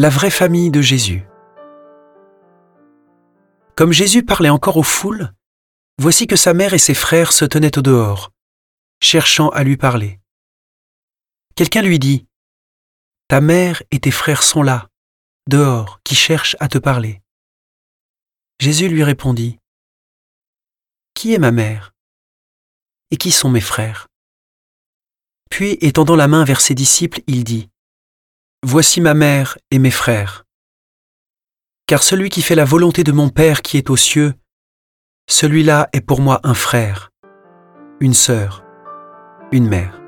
La vraie famille de Jésus. Comme Jésus parlait encore aux foules, voici que sa mère et ses frères se tenaient au dehors, cherchant à lui parler. Quelqu'un lui dit, Ta mère et tes frères sont là, dehors, qui cherchent à te parler. Jésus lui répondit, Qui est ma mère? Et qui sont mes frères? Puis, étendant la main vers ses disciples, il dit, Voici ma mère et mes frères. Car celui qui fait la volonté de mon Père qui est aux cieux, celui-là est pour moi un frère, une sœur, une mère.